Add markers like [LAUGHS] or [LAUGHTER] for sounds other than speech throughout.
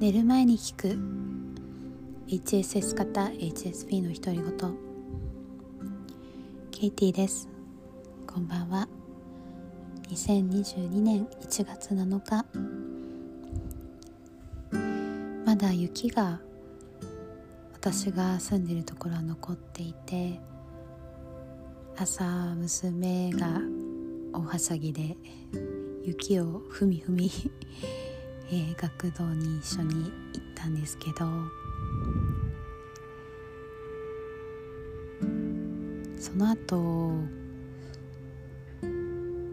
寝る前に聞く。HSS 型 HSP の独り言。ケイティです。こんばんは。2022年1月7日まだ雪が私が住んでいるところは残っていて朝娘が大はしゃぎで雪をふみふみえー、学童に一緒に行ったんですけどその後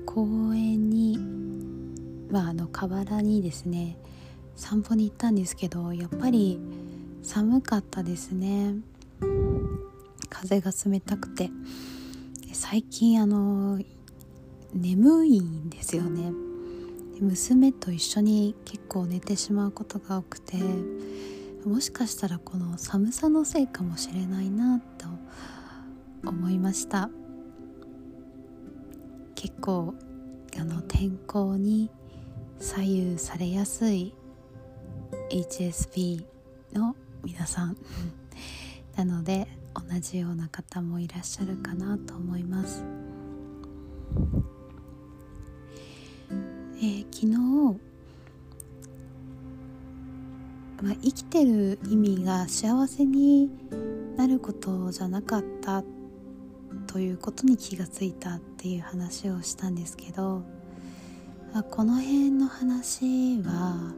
公園にまああの河原にですね散歩に行ったんですけどやっぱり寒かったですね。風が冷たくて。最近あの眠いんですよね。娘と一緒に結構寝てしまうことが多くてもしかしたらこの寒さのせいかもしれないなと思いました結構あの天候に左右されやすい HSP の皆さん [LAUGHS] なので同じような方もいらっしゃるかなと思います。ー、昨日、まあ、生きてる意味が幸せになることじゃなかったということに気がついたっていう話をしたんですけど、まあ、この辺の話は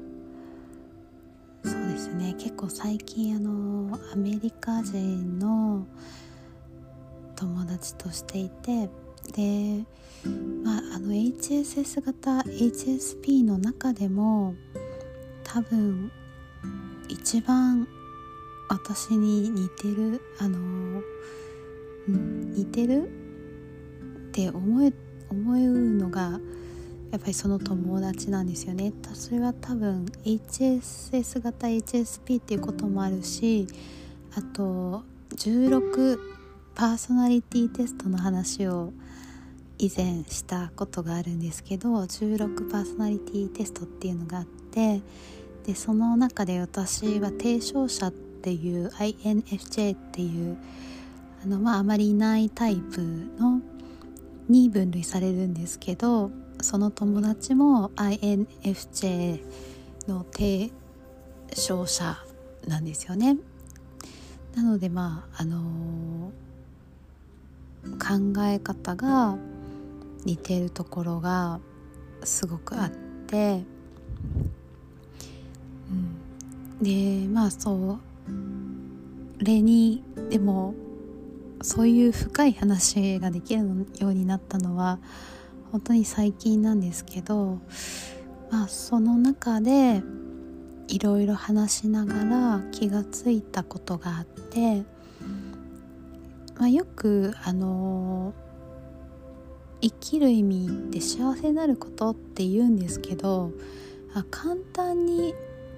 そうですね結構最近あのアメリカ人の友達としていてで、まあ、あの HSS 型 HSP の中でも多分一番私に似てるあの、うん、似てる？って思え思うのがやっぱりその友達なんですよね。それは多分 HSS 型 HSP っていうこともあるしあと16パーソナリティテストの話を以前したことがあるんですけど16パーソナリティテストっていうのがあってでその中で私は提唱者っていう INFJ っていうあの、まあ、あまりいないタイプのに分類されるんですけどその友達も INFJ の提唱者なんですよね。なのでまああのー、考え方が似てるところがすごくあって、うん、でまあそう例にでもそういう深い話ができるようになったのは本当に最近なんですけどまあその中でいろいろ話しながら気がついたことがあって、まあ、よくあのー生きる意味って幸せになることって言うんですけど簡単に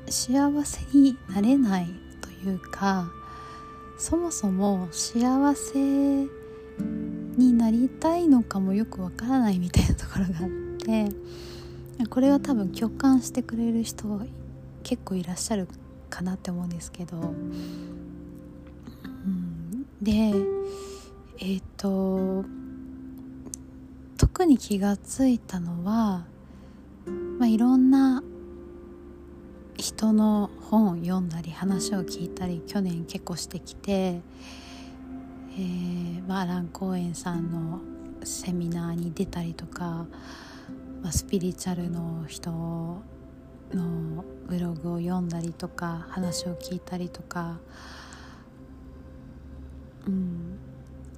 幸せになれないというかそもそも幸せになりたいのかもよくわからないみたいなところがあってこれは多分共感してくれる人結構いらっしゃるかなって思うんですけど、うん、でえっ、ー、と特に気がついたのは、まあ、いろんな人の本を読んだり話を聞いたり去年結構してきて、えーまあ、アラン・コーエンさんのセミナーに出たりとか、まあ、スピリチュアルの人のブログを読んだりとか話を聞いたりとか、うん、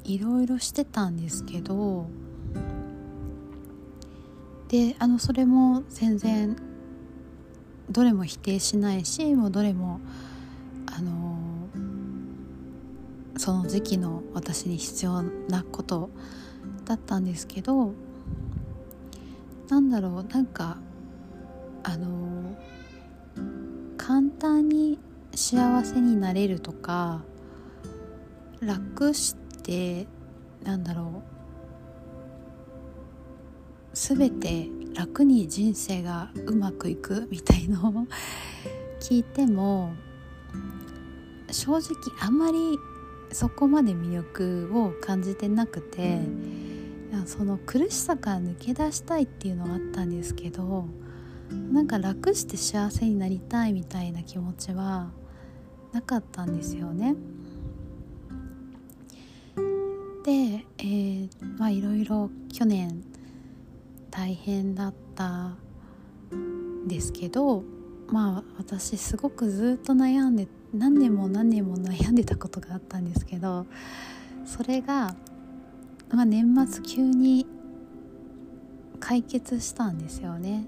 いろいろしてたんですけどであのそれも全然どれも否定しないしもうどれもあのその時期の私に必要なことだったんですけどなんだろうなんかあの簡単に幸せになれるとか楽してなんだろう全て楽に人生がうまくいくみたいのを [LAUGHS] 聞いても正直あんまりそこまで魅力を感じてなくてその苦しさから抜け出したいっていうのはあったんですけどなんか楽して幸せになりたいみたいな気持ちはなかったんですよね。で、えー、まあいろいろ去年大変だったですけどまあ私すごくずっと悩んで何年も何年も悩んでたことがあったんですけどそれが、まあ、年末急に解決したんですよね。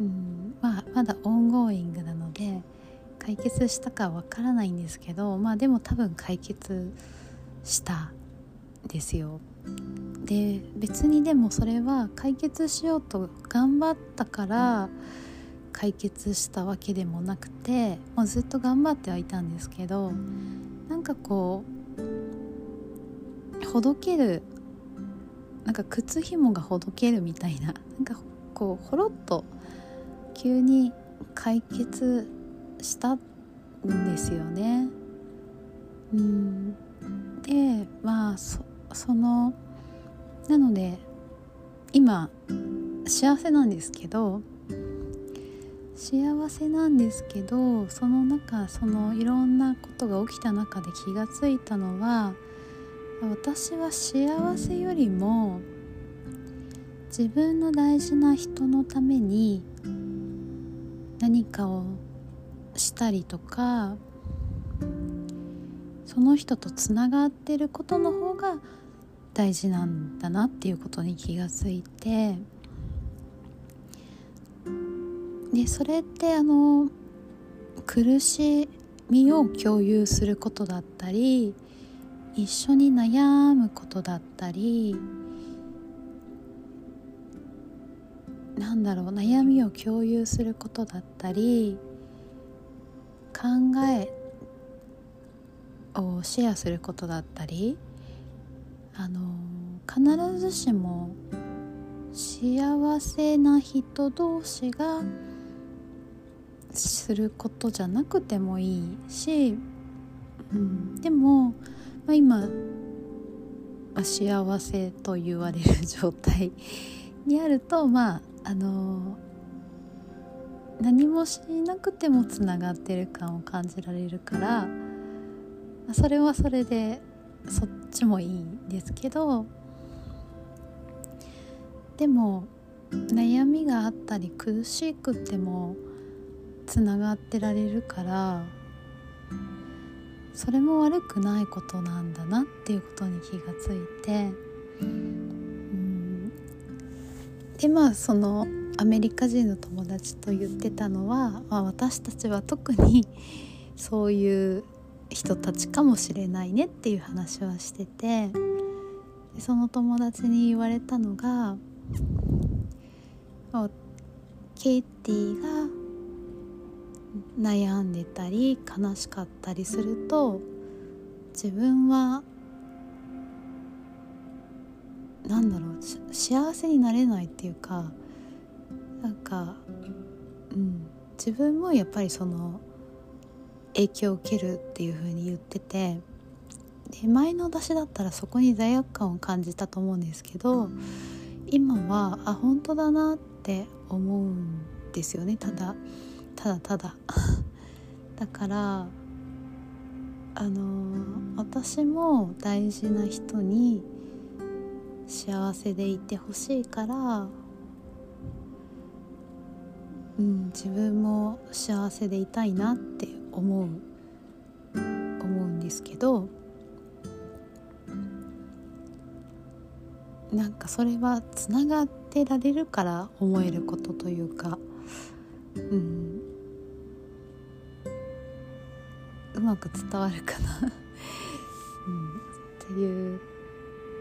うんまあ、まだオンゴーイングなので解決したかわからないんですけどまあでも多分解決したですよ。で別にでもそれは解決しようと頑張ったから解決したわけでもなくて、まあ、ずっと頑張ってはいたんですけどなんかこうほどけるなんか靴ひもがほどけるみたいななんかこうほろっと急に解決したんですよね。うんでまあそそのなので今幸せなんですけど幸せなんですけどその中そのいろんなことが起きた中で気がついたのは私は幸せよりも自分の大事な人のために何かをしたりとかその人とつながってることの方が大事なんだなっていうことに気がついて。でそれってあの苦しみを共有することだったり一緒に悩むことだったりなんだろう悩みを共有することだったり考えをシェアすることだったりあの必ずしも幸せな人同士がすることじゃなくてもいいし、うん、でも、まあ、今、あ、幸せと言われる状態にあるとまああの何もしなくてもつながってる感を感じられるからそれはそれでそっちもいいんですけどでも悩みがあったり苦しくてもつながってられるからそれも悪くないことなんだなっていうことに気がついてうん。でまあそのアメリカ人の友達と言ってたのは、まあ、私たちは特にそういう人たちかもしれないねっていう話はしててその友達に言われたのがケイティが悩んでたり悲しかったりすると自分はなんだろう幸せになれないっていうかなんか、うん、自分もやっぱりその影響を受けるっていう風に言っててで前の私だったらそこに罪悪感を感じたと思うんですけど今はあ本当だなって思うんですよねただ。ただただ [LAUGHS] だからあの私も大事な人に幸せでいてほしいからうん自分も幸せでいたいなって思う思うんですけどなんかそれはつながってられるから思えることというかうん。うまく伝わるかな。うん、っていう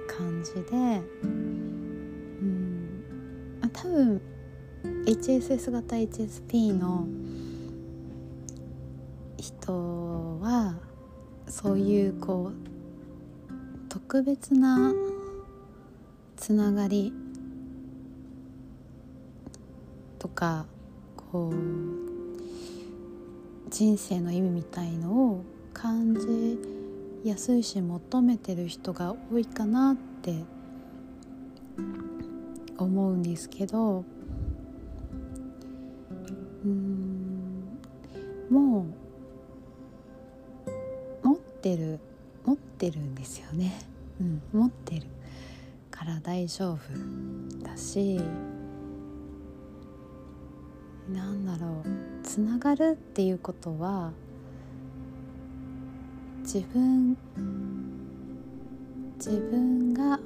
感じで、うん。あ、多分 HSS 型 HSP の人はそういうこう特別なつながりとかこう人生の意味みたいのを感じやすいし求めてる人が多いかなって思うんですけどうん。もう持ってる持ってるんですよね、うん、持ってるから大丈夫だしなんだろうつながるっていうことは自分自分が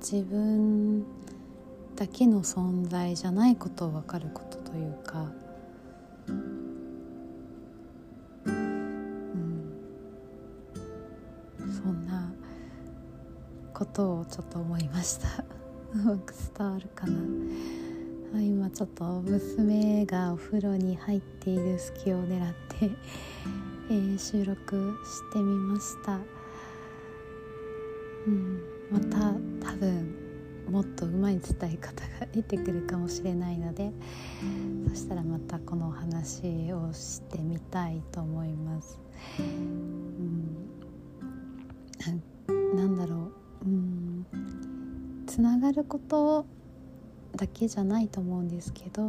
自分だけの存在じゃないことを分かることというか、うん、そんなことをちょっと思いました。[LAUGHS] うまく伝わるかな。今ちょっと娘がお風呂に入っている隙を狙ってえー、収録してみました、うん、また多分もっとうまい伝え方が出てくるかもしれないのでそしたらまたこのお話をしてみたいと思います。うん、なんだろう、うん、つながることだけじゃないと思うんですけど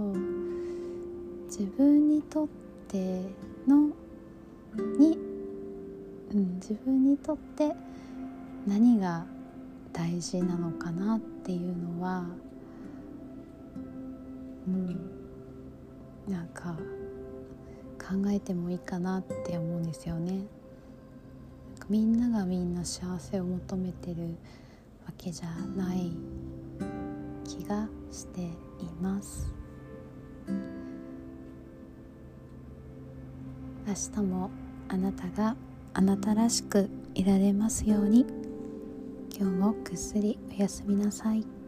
自分にとってのに、うん、自分にとって何が大事なのかなっていうのは、うん、なんか考えてもいいかなって思うんですよね。みんながみんな幸せを求めてるわけじゃない気がしています。明日もあなたがあなたらしくいられますように今日もぐっすりおやすみなさい。